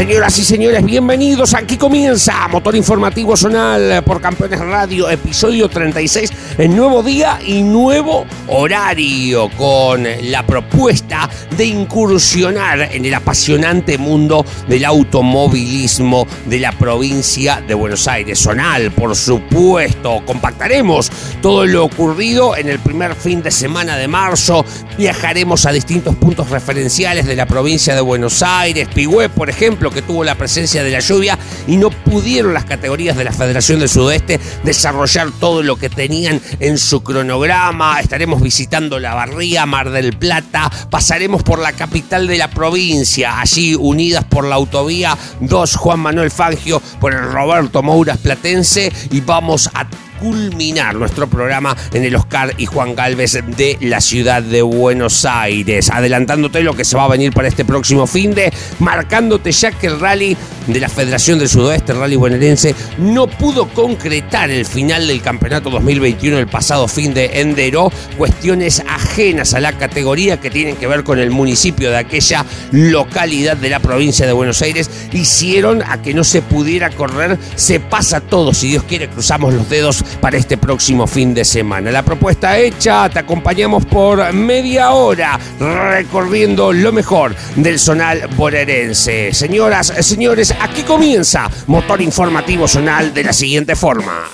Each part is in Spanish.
Señoras y señores, bienvenidos. Aquí comienza Motor Informativo Zonal por Campeones Radio, episodio 36, el nuevo día y nuevo horario con la propuesta de incursionar en el apasionante mundo del automovilismo de la provincia de Buenos Aires. Zonal, por supuesto. Compactaremos todo lo ocurrido en el primer fin de semana de marzo. Viajaremos a distintos puntos referenciales de la provincia de Buenos Aires. Pigüé, por ejemplo que tuvo la presencia de la lluvia y no pudieron las categorías de la Federación del Sudeste desarrollar todo lo que tenían en su cronograma. Estaremos visitando La Barría, Mar del Plata, pasaremos por la capital de la provincia, allí unidas por la autovía 2 Juan Manuel Fangio, por el Roberto Mouras Platense y vamos a culminar nuestro programa en el Oscar y Juan Galvez de la ciudad de Buenos Aires. Adelantándote lo que se va a venir para este próximo fin de, marcándote ya que el rally de la Federación del Sudoeste, el rally bonaerense, no pudo concretar el final del campeonato 2021 el pasado fin de Endero. Cuestiones ajenas a la categoría que tienen que ver con el municipio de aquella localidad de la provincia de Buenos Aires hicieron a que no se pudiera correr. Se pasa todo, si Dios quiere, cruzamos los dedos para este próximo fin de semana. La propuesta hecha, te acompañamos por media hora recorriendo lo mejor del zonal bonaerense. Señoras, señores, aquí comienza Motor Informativo Zonal de la siguiente forma.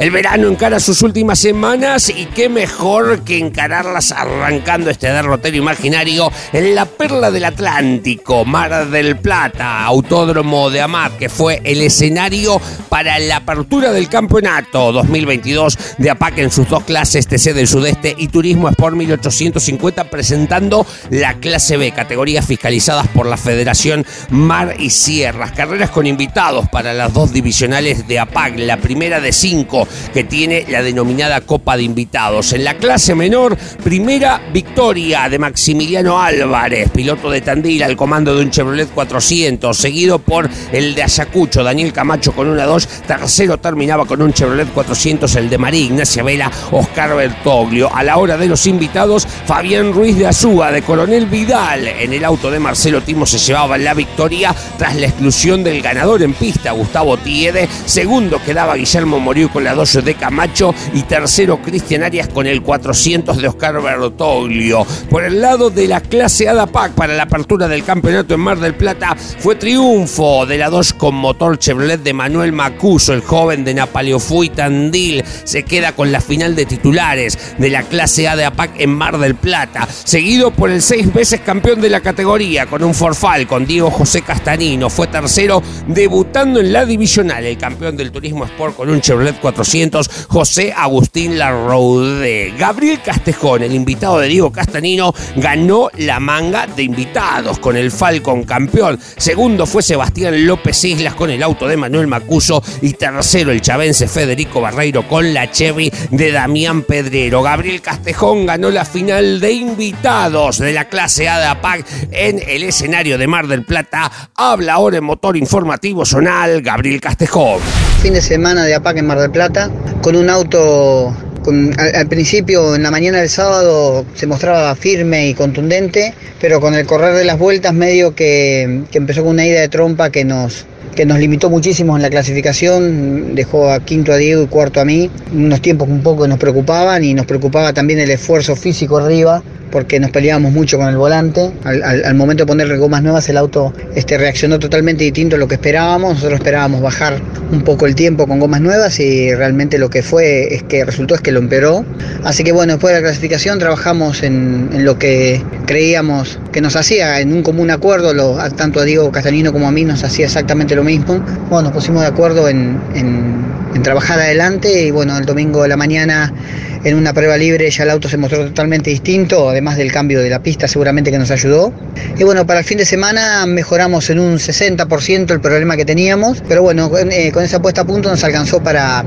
El verano encara sus últimas semanas y qué mejor que encararlas arrancando este derrotero imaginario en la perla del Atlántico, Mar del Plata, Autódromo de Amat, que fue el escenario para la apertura del campeonato 2022 de APAC en sus dos clases TC del Sudeste y Turismo Sport 1850 presentando la clase B, categorías fiscalizadas por la Federación Mar y Sierras, carreras con invitados para las dos divisionales de APAC, la primera de cinco que tiene la denominada Copa de Invitados. En la clase menor, primera victoria de Maximiliano Álvarez, piloto de Tandil al comando de un Chevrolet 400, seguido por el de Ayacucho, Daniel Camacho con una 2, tercero terminaba con un Chevrolet 400, el de María Ignacia Vela, Oscar Bertoglio. A la hora de los invitados, Fabián Ruiz de Azúa, de Coronel Vidal, en el auto de Marcelo Timo se llevaba la victoria tras la exclusión del ganador en pista, Gustavo Tiede, segundo quedaba Guillermo Moriú con la de Camacho y tercero Cristian Arias con el 400 de Oscar Bertoglio. Por el lado de la clase ADAPAC para la apertura del campeonato en Mar del Plata fue triunfo de la 2 con motor Chevrolet de Manuel Macuso, el joven de Napaleo y Tandil. Se queda con la final de titulares de la clase A de APAC en Mar del Plata, seguido por el seis veces campeón de la categoría con un forfal con Diego José Castanino. Fue tercero debutando en la divisional, el campeón del turismo Sport con un Chevrolet 400 José Agustín Larroude. Gabriel Castejón, el invitado de Diego Castanino, ganó la manga de invitados con el Falcon campeón. Segundo fue Sebastián López Islas con el auto de Manuel Macuso. Y tercero el chavense Federico Barreiro con la Chevy de Damián Pedrero. Gabriel Castejón ganó la final de invitados de la clase A de APAC en el escenario de Mar del Plata. Habla ahora en motor informativo zonal Gabriel Castejón. Fin de semana de APAC en Mar del Plata con un auto al, principio, en la mañana del sábado, se mostraba firme y contundente, pero con el correr de las vueltas medio que, que empezó con una ida de trompa que nos, que nos limitó muchísimo en la clasificación, dejó a quinto a Diego y cuarto a mí, unos tiempos un poco nos preocupaban y nos preocupaba también el esfuerzo físico arriba, porque nos peleábamos mucho con el volante. Al, momento de ponerle gomas nuevas, el auto este, reaccionó totalmente distinto a lo que esperábamos. Nosotros esperábamos bajar un poco el tiempo con gomas nuevas y realmente lo que fue es que resultó es que lo empeoró. Así que bueno, después de la clasificación trabajamos en, lo que creíamos que nos hacía en un común acuerdo, tanto a Diego Castanino como a mí nos hacía exactamente lo mismo. Bueno, nos pusimos de acuerdo en en trabajar adelante y bueno, el domingo de la mañana en una prueba libre ya el auto se mostró totalmente distinto, además del cambio de la pista seguramente que nos ayudó. Y bueno, para el fin de semana mejoramos en un 60% el problema que teníamos, pero bueno, eh, con esa puesta a punto nos alcanzó para,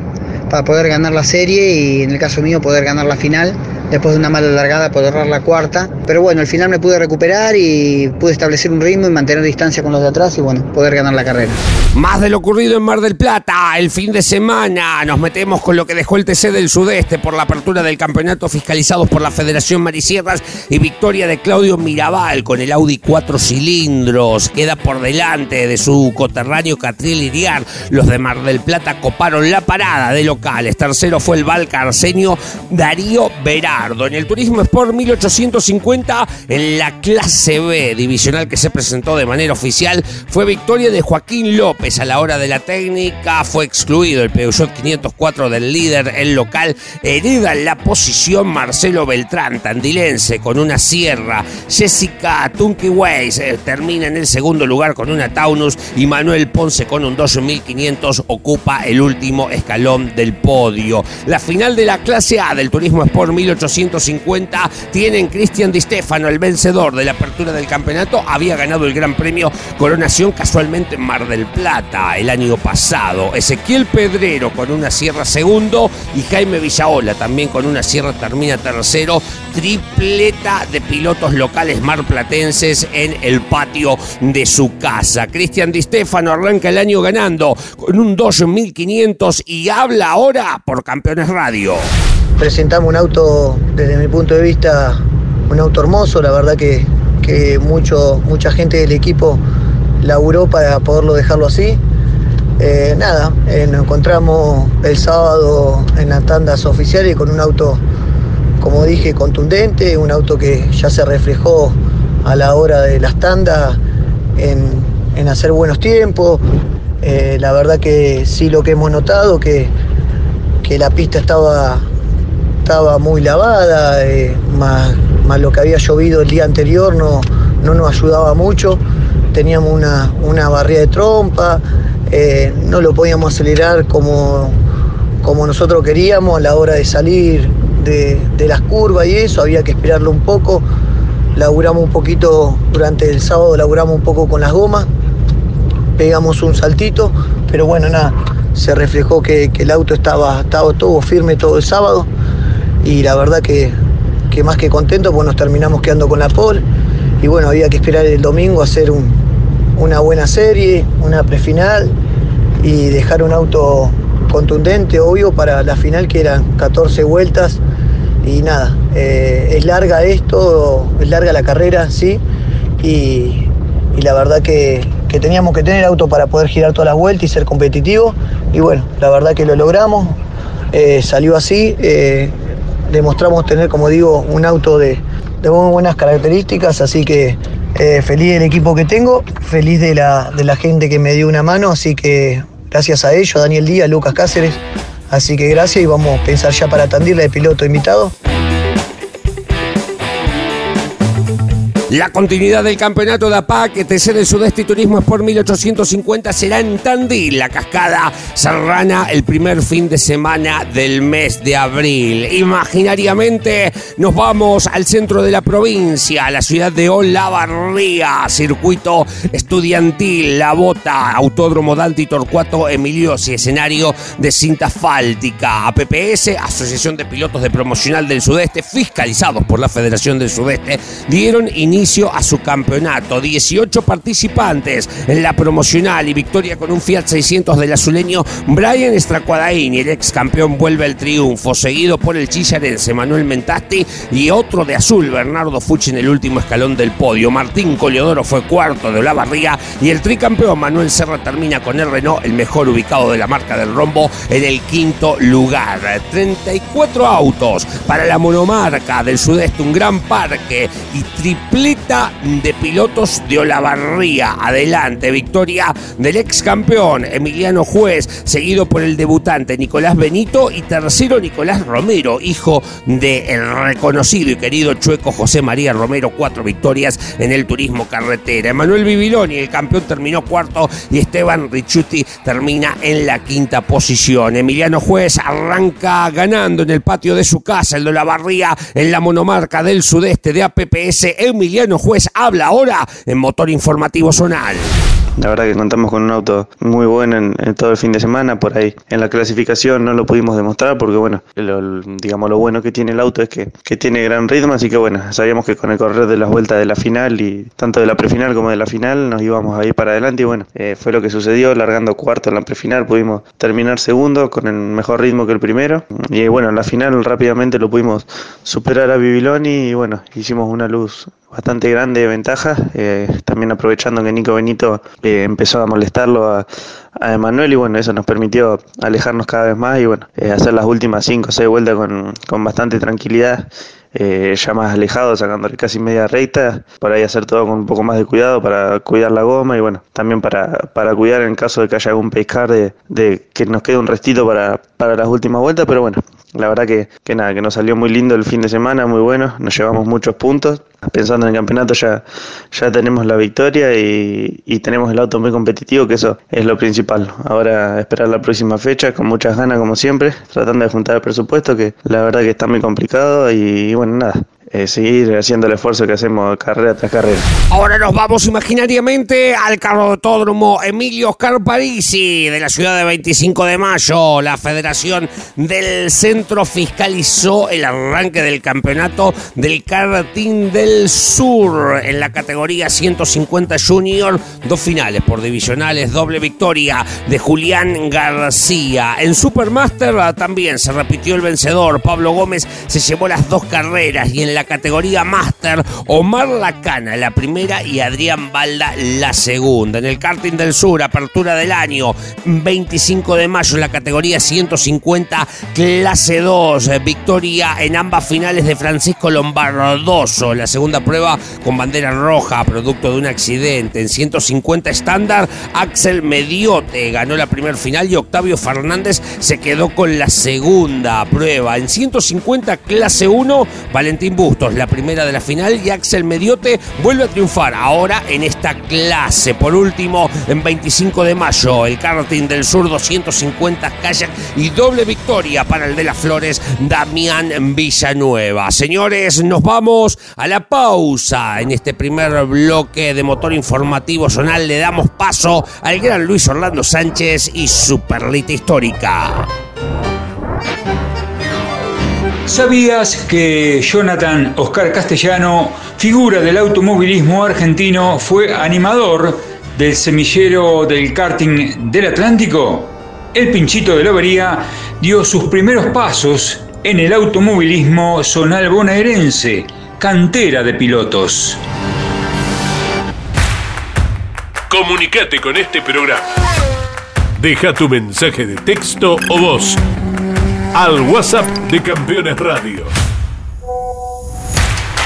para poder ganar la serie y en el caso mío poder ganar la final después de una mala largada por errar la cuarta. Pero bueno, al final me pude recuperar y pude establecer un ritmo y mantener distancia con los de atrás y bueno, poder ganar la carrera. Más de lo ocurrido en Mar del Plata, el fin de semana nos metemos con lo que dejó el TC del Sudeste por la apertura del campeonato fiscalizados por la Federación Marisierras y victoria de Claudio Mirabal con el Audi 4 cilindros. Queda por delante de su coterráneo Catril Iriar. Los de Mar del Plata coparon la parada de locales. Tercero fue el Valca Arsenio Darío Verá. En el Turismo Sport 1850, en la clase B divisional que se presentó de manera oficial, fue victoria de Joaquín López. A la hora de la técnica fue excluido el Peugeot 504 del líder, el local. Hereda en la posición Marcelo Beltrán, tandilense, con una sierra. Jessica Tunky Weiss eh, termina en el segundo lugar con una Taunus y Manuel Ponce con un 12500 ocupa el último escalón del podio. La final de la clase A del Turismo Sport 1850 150 tienen Cristian Di Stefano, el vencedor de la apertura del campeonato. Había ganado el Gran Premio Coronación casualmente en Mar del Plata el año pasado. Ezequiel Pedrero con una sierra segundo y Jaime Villaola también con una sierra termina tercero. Tripleta de pilotos locales marplatenses en el patio de su casa. Cristian Di Stefano arranca el año ganando con un 2500 y habla ahora por Campeones Radio presentamos un auto, desde mi punto de vista, un auto hermoso, la verdad que, mucho, mucha gente del equipo laburó para poderlo dejarlo así. Eh, nada, eh, nos encontramos el sábado en las tandas oficiales con un auto, como dije, contundente, un auto que ya se reflejó a la hora de las tandas en, hacer buenos tiempos. Eh, la verdad que sí lo que hemos notado, que, que la pista estaba estaba muy lavada, eh, más, lo que había llovido el día anterior no, no nos ayudaba mucho. Teníamos una, una barrera de trompa, eh, no lo podíamos acelerar como, como nosotros queríamos a la hora de salir de, las curvas y eso, había que esperarlo un poco. Laburamos un poquito durante el sábado, laburamos un poco con las gomas, pegamos un saltito, pero bueno, nada, se reflejó que, el auto estaba, estaba todo firme todo el sábado y la verdad que, más que contento, pues nos terminamos quedando con la pole. Y bueno, había que esperar el domingo a hacer una buena serie, una prefinal y dejar un auto contundente, obvio, para la final que eran 14 vueltas. Y nada, eh, es larga esto, es larga la carrera, sí, y, la verdad que, teníamos que tener auto para poder girar todas las vueltas y ser competitivo. Y bueno, la verdad que lo logramos, eh, salió así. Eh, demostramos tener, como digo, un auto de, muy buenas características, así que eh, feliz del equipo que tengo, feliz de la, de la gente que me dio una mano, así que gracias a ellos, Daniel Díaz, Lucas Cáceres, así que gracias y vamos a pensar ya para Tandil de piloto invitado. La continuidad del campeonato de APAC, TC del Sudeste y Turismo por 1850 será en Tandil, la cascada serrana, el primer fin de semana del mes de abril. Imaginariamente nos vamos al centro de la provincia, a la ciudad de Olavarría, circuito estudiantil, La Bota, Autódromo Dante y Torcuato Emilios y escenario de cinta asfáltica. APPS, Asociación de Pilotos de Promocional del Sudeste, fiscalizados por la Federación del Sudeste, dieron inicio a su campeonato. 18 participantes en la promocional y victoria con un Fiat 600 del azuleño Brian Estracuadaini. El ex campeón vuelve al triunfo, seguido por el chillarense Manuel Mentasti y otro de azul, Bernardo Fucci en el último escalón del podio. Martín Coliodoro fue cuarto de la barriga y el tricampeón Manuel Serra termina con el Renault, el mejor ubicado de la marca del rombo, en el quinto lugar. 34 autos para la monomarca del sudeste, un gran parque y triple De pilotos de Olavarría. Adelante, victoria del ex campeón Emiliano Juez, seguido por el debutante Nicolás Benito y tercero Nicolás Romero, hijo del reconocido y querido chueco José María Romero, cuatro victorias en el turismo carretera. Emanuel Bibiloni, el campeón, terminó cuarto y Esteban Richuti termina en la quinta posición. Emiliano Juez arranca ganando en el patio de su casa, el de la Barría, en la monomarca del sudeste de APPS. Emiliano Juez habla ahora en Motor Informativo Zonal. La verdad que contamos con un auto muy bueno en, todo el fin de semana. Por ahí en la clasificación no lo pudimos demostrar porque, bueno, lo, digamos lo bueno que tiene el auto es que, que, tiene gran ritmo. Así que, bueno, sabíamos que con el correr de las vueltas de la final y tanto de la prefinal como de la final nos íbamos a ir para adelante. Y bueno, eh, fue lo que sucedió. Largando cuarto en la prefinal pudimos terminar segundo con el mejor ritmo que el primero. Y bueno, en la final rápidamente lo pudimos superar a Bibiloni y, bueno, hicimos una luz bastante grande de ventaja, eh, también aprovechando que Nico Benito eh, empezó a molestarlo a, a Emanuel y bueno, eso nos permitió alejarnos cada vez más y bueno, eh, hacer las últimas 5 o 6 vueltas con, con bastante tranquilidad. ya más alejado, sacándole casi media recta, por ahí hacer todo con un poco más de cuidado para cuidar la goma y bueno, también para, para cuidar en caso de que haya algún pescar de, de que nos quede un restito para, para las últimas vueltas, pero bueno, la verdad que, que nada, que nos salió muy lindo el fin de semana, muy bueno, nos llevamos muchos puntos. Pensando en el campeonato ya, ya tenemos la victoria y, y tenemos el auto muy competitivo, que eso es lo principal. Ahora esperar la próxima fecha con muchas ganas como siempre, tratando de juntar el presupuesto, que la verdad que está muy complicado y bueno, nada, eh, seguir haciendo el esfuerzo que hacemos carrera tras carrera. Ahora nos vamos imaginariamente al carrotódromo Emilio Oscar Parisi de la ciudad de 25 de mayo. La Federación del Centro fiscalizó el arranque del campeonato del karting del sur en la categoría 150 Junior. Dos finales por divisionales, doble victoria de Julián García. En Supermaster también se repitió el vencedor. Pablo Gómez se llevó las dos carreras y en la categoría Master, Omar Lacana la primera y Adrián Balda la segunda. En el karting del sur, apertura del año, 25 de mayo en la categoría 150, clase 2, victoria en ambas finales de Francisco Lombardoso. La segunda prueba con bandera roja, producto de un accidente. En 150 estándar, Axel Mediote ganó la primera final y Octavio Fernández se quedó con la segunda prueba. En 150 clase 1, Valentín Bus la primera de la final, y Axel Mediote vuelve a triunfar ahora en esta clase. Por último, en 25 de mayo, el karting del sur 250 kayak y doble victoria para el de las Flores, Damián Villanueva. Señores, nos vamos a la pausa en este primer bloque de motor informativo zonal. Le damos paso al gran Luis Orlando Sánchez y su perlita histórica. ¿Sabías que Jonathan Oscar Castellano, figura del automovilismo argentino, fue animador del semillero del karting del Atlántico? El pinchito de Lobería dio sus primeros pasos en el automovilismo zonal bonaerense, cantera de pilotos. Comunicate con este programa. Deja tu mensaje de texto o voz al WhatsApp de Campeones Radio.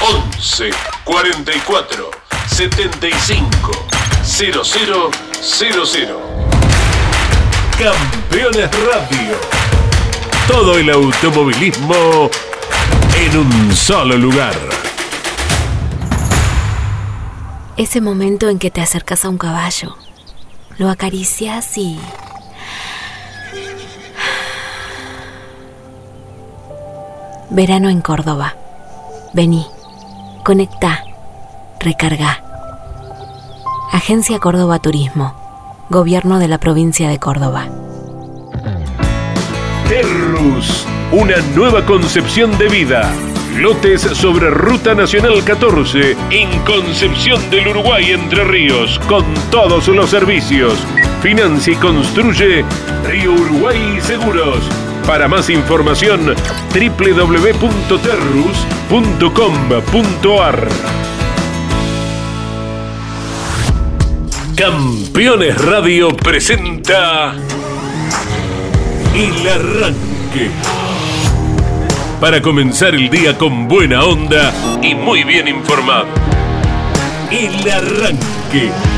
11 44 75 0000. Campeones Radio. Todo el automovilismo en un solo lugar. Ese momento en que te acercas a un caballo, lo acaricias y Verano en Córdoba. Vení, conecta, recarga. Agencia Córdoba Turismo. Gobierno de la provincia de Córdoba. Terrus, una nueva concepción de vida. Lotes sobre Ruta Nacional 14 en Concepción del Uruguay Entre Ríos con todos los servicios. Financia y construye Río Uruguay Seguros para más información, www.terrus.com.ar. Campeones Radio presenta El Arranque. Para comenzar el día con buena onda y muy bien informado. El Arranque.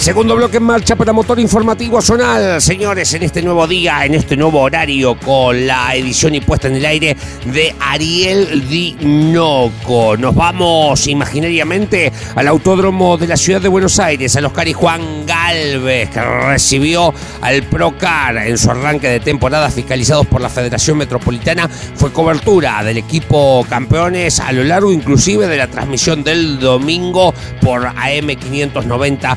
Segundo bloque en marcha para Motor Informativo Zonal. Señores, en este nuevo día, en este nuevo horario, con la edición y puesta en el aire de Ariel Dinoco. Nos vamos imaginariamente al autódromo de la ciudad de Buenos Aires, al Oscar y Juan Galvez, que recibió al Procar en su arranque de temporada, fiscalizados por la Federación Metropolitana. Fue cobertura del equipo campeones a lo largo, inclusive, de la transmisión del domingo por AM590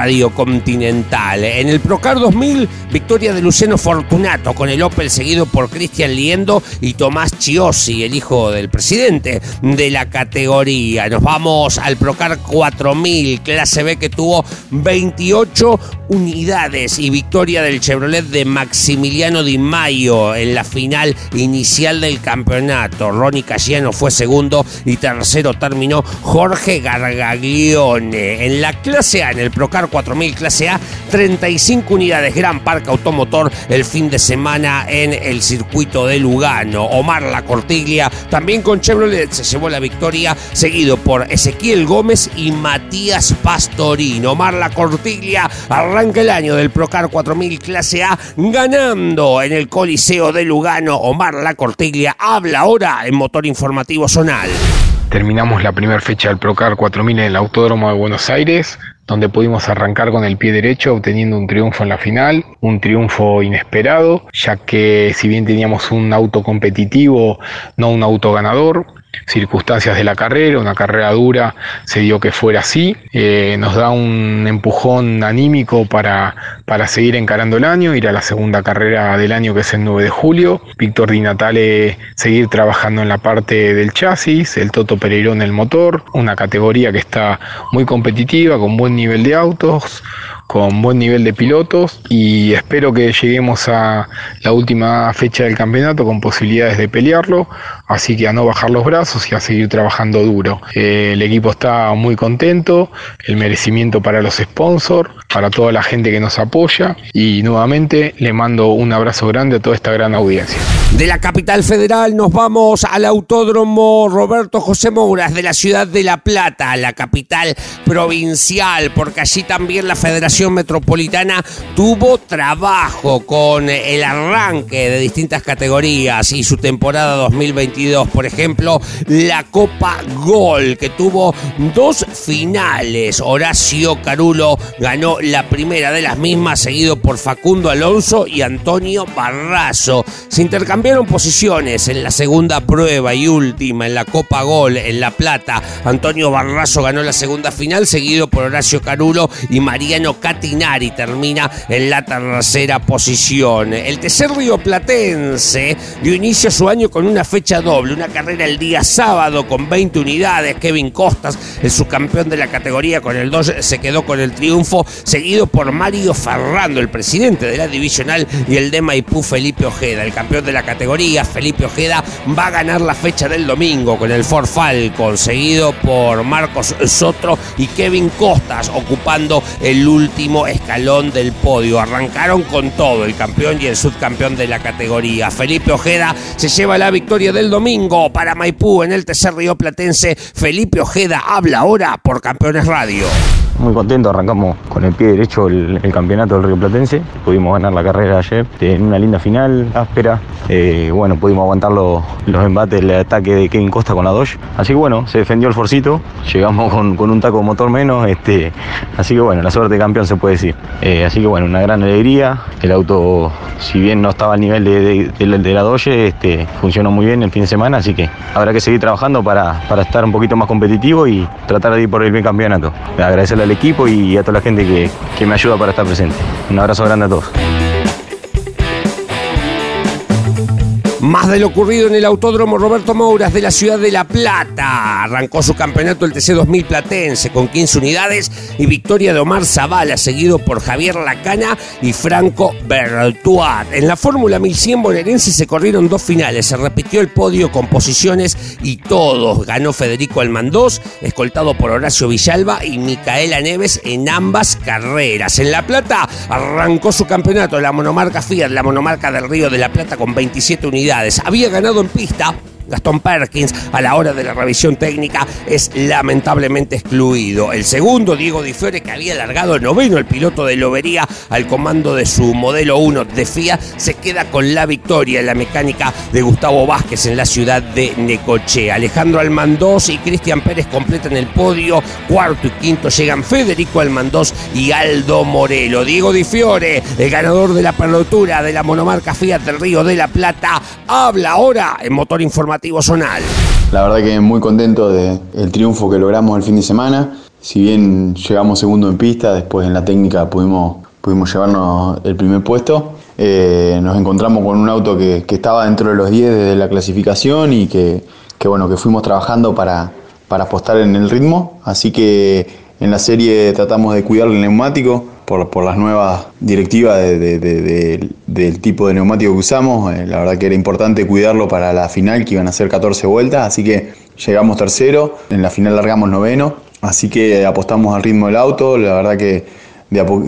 Radio Continental. En el Procar 2000, victoria de Luciano Fortunato con el Opel seguido por Cristian Liendo y Tomás Chiosi, el hijo del presidente de la categoría. Nos vamos al Procar 4000, clase B que tuvo 28 unidades y victoria del Chevrolet de Maximiliano Di Maio en la final inicial del campeonato. Ronnie Casiano fue segundo y tercero terminó Jorge Gargaglione. En la clase A, en el Procar 4000 clase A, 35 unidades, gran parque automotor el fin de semana en el circuito de Lugano. Omar La Cortiglia, también con Chevrolet, se llevó la victoria, seguido por Ezequiel Gómez y Matías Pastorino. Omar La Cortiglia arranca el año del Procar 4000 clase A ganando en el Coliseo de Lugano. Omar La Cortiglia habla ahora en Motor Informativo Zonal. Terminamos la primera fecha del Procar 4000 en el Autódromo de Buenos Aires, donde pudimos arrancar con el pie derecho obteniendo un triunfo en la final, un triunfo inesperado, ya que si bien teníamos un auto competitivo, no un auto ganador, circunstancias de la carrera, una carrera dura, se dio que fuera así, eh, nos da un empujón anímico para, para seguir encarando el año, ir a la segunda carrera del año que es el 9 de julio, Víctor Di Natale seguir trabajando en la parte del chasis, el Toto Pereirón el motor, una categoría que está muy competitiva, con buen nivel de autos, con buen nivel de pilotos y espero que lleguemos a la última fecha del campeonato con posibilidades de pelearlo, así que a no bajar los brazos y a seguir trabajando duro. Eh, el equipo está muy contento, el merecimiento para los sponsors, para toda la gente que nos apoya y nuevamente le mando un abrazo grande a toda esta gran audiencia. De la capital federal nos vamos al autódromo Roberto José Mouras de la ciudad de La Plata, la capital provincial, porque allí también la Federación Metropolitana tuvo trabajo con el arranque de distintas categorías y su temporada 2022, por ejemplo, la Copa Gol, que tuvo dos finales. Horacio Carulo ganó la primera de las mismas, seguido por Facundo Alonso y Antonio Barrazo. Se intercambiaron posiciones en la segunda prueba y última en la Copa Gol en La Plata. Antonio Barrazo ganó la segunda final, seguido por Horacio Carulo y Mariano Catinari termina en la tercera posición. El tercer río platense dio inicio a su año con una fecha una carrera el día sábado con 20 unidades. Kevin Costas, el subcampeón de la categoría con el 2, se quedó con el triunfo seguido por Mario Ferrando, el presidente de la divisional, y el de Maipú, Felipe Ojeda. El campeón de la categoría, Felipe Ojeda, va a ganar la fecha del domingo con el Ford Falcon, seguido por Marcos Sotro y Kevin Costas, ocupando el último escalón del podio. Arrancaron con todo, el campeón y el subcampeón de la categoría. Felipe Ojeda se lleva la victoria del domingo para Maipú en el tercer río platense. Felipe Ojeda habla ahora por Campeones Radio muy contento, arrancamos con el pie derecho el, campeonato del Río Platense, pudimos ganar la carrera ayer en una linda final, áspera, eh, bueno, pudimos aguantar los, embates, el ataque de Kevin Costa con la Dodge, así que bueno, se defendió el forcito, llegamos con, un taco motor menos, este, así que bueno, la suerte de campeón se puede decir, eh, así que bueno, una gran alegría, el auto, si bien no estaba al nivel de, la Dodge, este, funcionó muy bien el fin de semana, así que habrá que seguir trabajando para, para estar un poquito más competitivo y tratar de ir por el bien campeonato. Agradecerle equipo y a toda la gente que, que me ayuda para estar presente. Un abrazo grande a todos. Más de lo ocurrido en el Autódromo Roberto Mouras de la ciudad de La Plata. Arrancó su campeonato el TC 2000 Platense con 15 unidades y victoria de Omar Zavala, seguido por Javier Lacana y Franco Bertuat. En la Fórmula 1100 bonaerense se corrieron dos finales. Se repitió el podio con posiciones y todos. Ganó Federico Almandós, escoltado por Horacio Villalba y Micaela Neves en ambas carreras. En La Plata arrancó su campeonato la monomarca Fiat, la monomarca del Río de la Plata con 27 unidades había ganado en pista Gastón Perkins, a la hora de la revisión técnica, es lamentablemente excluido. El segundo, Diego Di Fiore, que había largado noveno, el piloto de Lobería, al comando de su modelo 1 de FIA, se queda con la victoria en la mecánica de Gustavo Vázquez en la ciudad de Necochea. Alejandro Almandós y Cristian Pérez completan el podio. Cuarto y quinto llegan Federico Almandós y Aldo Morelo. Diego Di Fiore, el ganador de la pelotura de la monomarca Fiat del Río de la Plata, habla ahora en motor informativo la verdad que muy contento del triunfo que logramos el fin de semana. Si bien llegamos segundo en pista, después en la técnica pudimos, pudimos llevarnos el primer puesto. Eh, nos encontramos con un auto que, estaba dentro de los 10 desde la clasificación y que, bueno, que fuimos trabajando para, para apostar en el ritmo. Así que en la serie tratamos de cuidar el neumático, por, las nuevas directivas del tipo de neumático que usamos. Eh, la verdad que era importante cuidarlo para la final, que iban a ser 14 vueltas, así que llegamos tercero, en la final largamos noveno, así que apostamos al ritmo del auto, la verdad que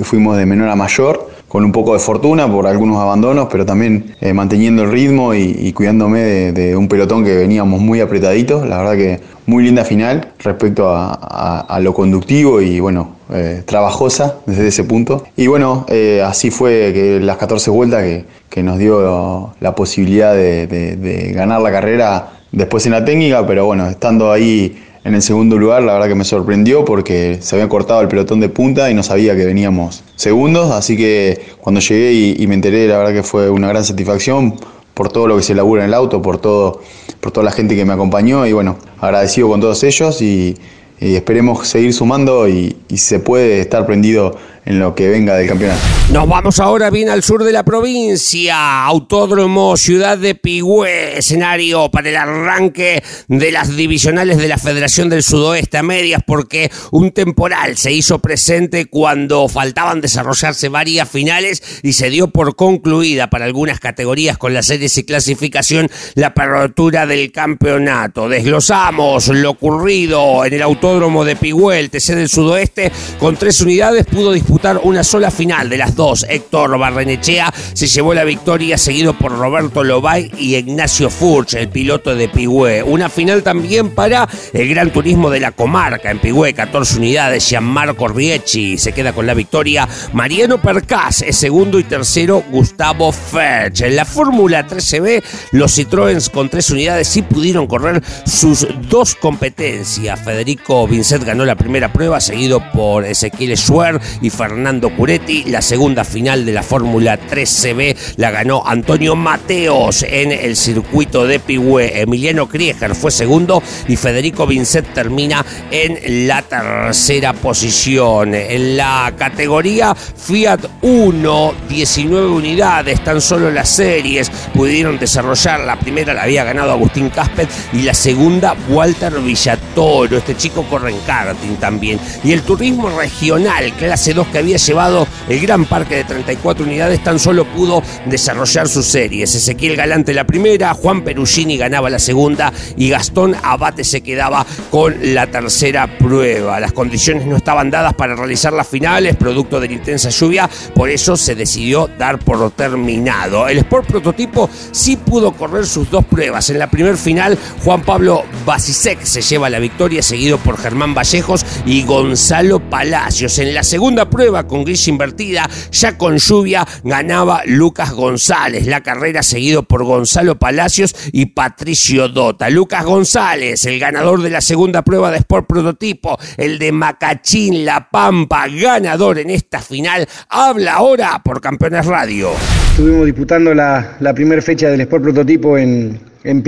fuimos de menor a mayor con un poco de fortuna por algunos abandonos, pero también eh, manteniendo el ritmo y, cuidándome de, un pelotón que veníamos muy apretaditos. La verdad que muy linda final respecto a, lo conductivo y bueno, eh, trabajosa desde ese punto. Y bueno, eh, así fue que las 14 vueltas que, nos dio la posibilidad de ganar la carrera después en la técnica, pero bueno, estando ahí en el segundo lugar, la verdad que me sorprendió porque se había cortado el pelotón de punta y no sabía que veníamos segundos, así que cuando llegué y, me enteré, la verdad que fue una gran satisfacción por todo lo que se labura en el auto, por todo, por toda la gente que me acompañó. Y bueno, agradecido con todos ellos y, esperemos seguir sumando y, y se puede estar prendido en lo que venga del campeonato. Nos vamos ahora bien al sur de la provincia, Autódromo Ciudad de Pigüé, escenario para el arranque de las divisionales de la Federación del Sudoeste a medias, porque un temporal se hizo presente cuando faltaban desarrollarse varias finales y se dio por concluida para algunas categorías con las series y clasificación la apertura del campeonato. Desglosamos lo ocurrido en el Autódromo de Pigüé, el TC del Sudoeste, con tres unidades pudo disputar una sola final de las dos. Héctor Barrenechea se llevó la victoria seguido por Roberto Lobay y Ignacio Furch, el piloto de Pigüé. Una final también para el Gran Turismo de la Comarca en Pigüé, 14 unidades. Gianmarco Riecci se queda con la victoria. Mariano Percás es segundo y tercero Gustavo Ferch. En la Fórmula 13B, los Citroëns con tres unidades sí pudieron correr sus dos competencias. Federico Vincent ganó la primera prueba, seguido por Ezequiel Schwer y Fernando Curetti. La segunda final de la Fórmula 3CB la ganó Antonio Mateos en el circuito de Pigüé. Emiliano Krieger fue segundo y Federico Vincent termina en la tercera posición. En la categoría Fiat 1, 19 unidades, tan solo las series pudieron desarrollar. La primera la había ganado Agustín Caspet y la segunda Walter Villatoro. Este chico corre en karting también. Y el turismo regional, clase 2 que había llevado el gran parque de 34 unidades, tan solo pudo desarrollar sus series. Ezequiel Galante la primera, Juan Perugini ganaba la segunda y Gastón Abate se quedaba con la tercera prueba. Las condiciones no estaban dadas para realizar las finales, producto de la intensa lluvia, por eso se decidió dar por terminado. El Sport Prototipo sí pudo correr sus dos pruebas. En la primer final, Juan Pablo Basisek se lleva la victoria, seguido por Germán Vallejos y Gonzalo Palacios. En la segunda prueba con gris invertida, ya con lluvia, ganaba Lucas González. La carrera seguido por Gonzalo Palacios y Patricio Dota. Lucas González, el ganador de la segunda prueba de Sport Prototipo, el de Macachín, La Pampa, ganador en esta final, habla ahora por Campeones Radio. Estuvimos disputando la, primera fecha del Sport Prototipo en, en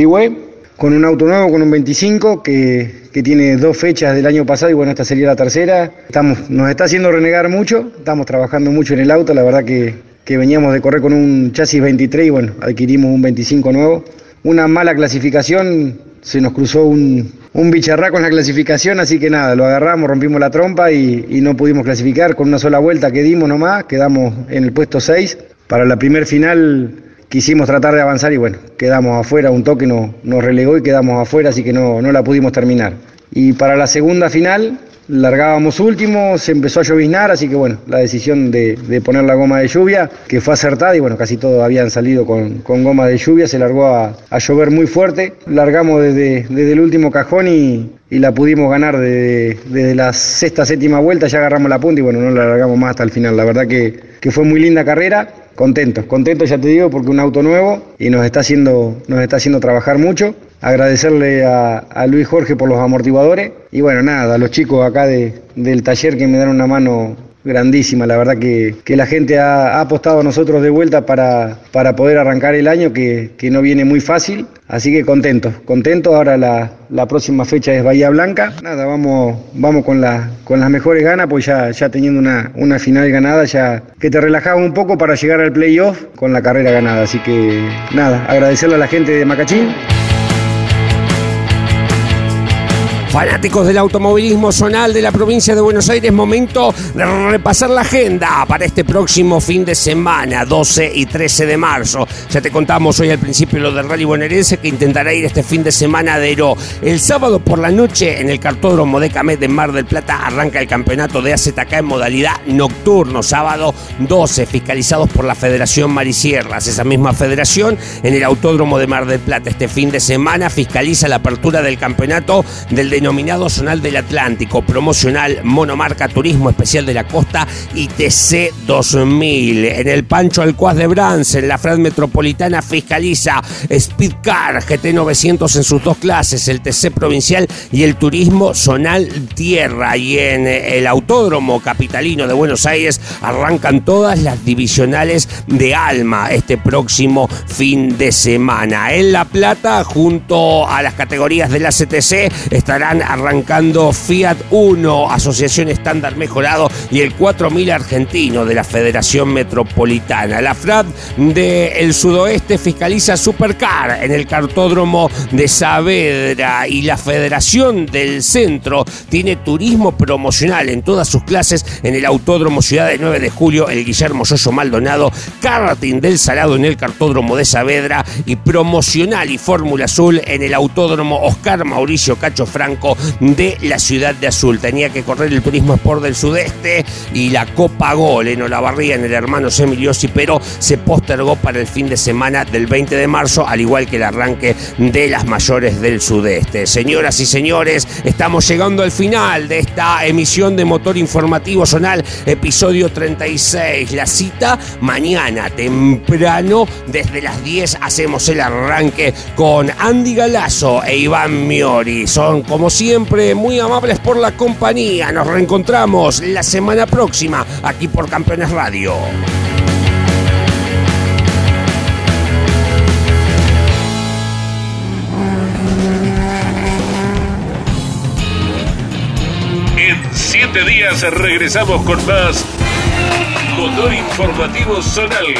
con un auto nuevo, con un 25, que, tiene dos fechas del año pasado y bueno, esta sería la tercera. Estamos, nos está haciendo renegar mucho, estamos trabajando mucho en el auto, la verdad que, que veníamos de correr con un chasis 23 y bueno, adquirimos un 25 nuevo. Una mala clasificación, se nos cruzó un, un bicharraco en la clasificación, así que nada, lo agarramos, rompimos la trompa y, y no pudimos clasificar. Con una sola vuelta que dimos nomás, quedamos en el puesto 6. Para la primer final quisimos tratar de avanzar y bueno, quedamos afuera, un toque no, nos relegó y quedamos afuera, así que no, no la pudimos terminar. Y para la segunda final largábamos último, se empezó a lloviznar, así que bueno, la decisión de, de, poner la goma de lluvia, que fue acertada y bueno, casi todos habían salido con, con goma de lluvia, se largó a, a, llover muy fuerte, largamos desde, desde el último cajón y, y la pudimos ganar desde, desde, la sexta, séptima vuelta, ya agarramos la punta y bueno, no la largamos más hasta el final, la verdad que, que fue muy linda carrera, contentos, contentos ya te digo porque un auto nuevo y nos está haciendo, nos está haciendo trabajar mucho. Agradecerle a, a, Luis Jorge por los amortiguadores. Y bueno, nada, a los chicos acá de, del taller que me dan una mano grandísima, la verdad que, que la gente ha, apostado a nosotros de vuelta para, para poder arrancar el año que, que, no viene muy fácil, así que contento, contento, ahora la, la, próxima fecha es Bahía Blanca, nada, vamos, vamos con, la, con las mejores ganas, pues ya, ya teniendo una, una final ganada, ya que te relajaba un poco para llegar al playoff con la carrera ganada, así que nada, agradecerle a la gente de Macachín. Fanáticos del automovilismo zonal de la provincia de Buenos Aires, momento de repasar la agenda para este próximo fin de semana, 12 y 13 de marzo. Ya te contamos hoy al principio lo del Rally Bonaerense que intentará ir este fin de semana de Ero. El sábado por la noche en el cartódromo de Camet de Mar del Plata arranca el campeonato de AZK en modalidad nocturno, sábado 12, fiscalizados por la Federación Marisierras. Esa misma federación en el autódromo de Mar del Plata este fin de semana fiscaliza la apertura del campeonato del de denominado Zonal del Atlántico, promocional Monomarca Turismo Especial de la Costa y TC 2000. En el Pancho Alcuaz de Brance, en la Fran Metropolitana, fiscaliza Speedcar GT 900 en sus dos clases, el TC Provincial y el Turismo Zonal Tierra. Y en el Autódromo Capitalino de Buenos Aires arrancan todas las divisionales de Alma este próximo fin de semana. En La Plata, junto a las categorías de la CTC, arrancando Fiat 1, Asociación Estándar Mejorado, y el 4000 argentino de la Federación Metropolitana. La FRAD del Sudoeste fiscaliza Supercar en el cartódromo de Saavedra y la Federación del Centro tiene turismo promocional en todas sus clases en el Autódromo Ciudad de 9 de Julio, el Guillermo Soso Maldonado, karting del Salado en el cartódromo de Saavedra y promocional y Fórmula Azul en el Autódromo Oscar Mauricio Cacho Franco de la ciudad de Azul. Tenía que correr el Turismo Sport del Sudeste y la Copa Gol en Olavarría en el hermano Semiliosi, pero se postergó para el fin de semana del 20 de marzo, al igual que el arranque de las mayores del Sudeste. Señoras y señores, estamos llegando al final de esta emisión de Motor Informativo Zonal, episodio 36. La cita mañana temprano, desde las 10 hacemos el arranque con Andy Galazo e Iván Miori. Son como siempre, muy amables por la compañía. Nos reencontramos la semana próxima aquí por Campeones Radio. En siete días regresamos con más Motor Informativo Zonal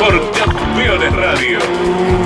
por Campeones Radio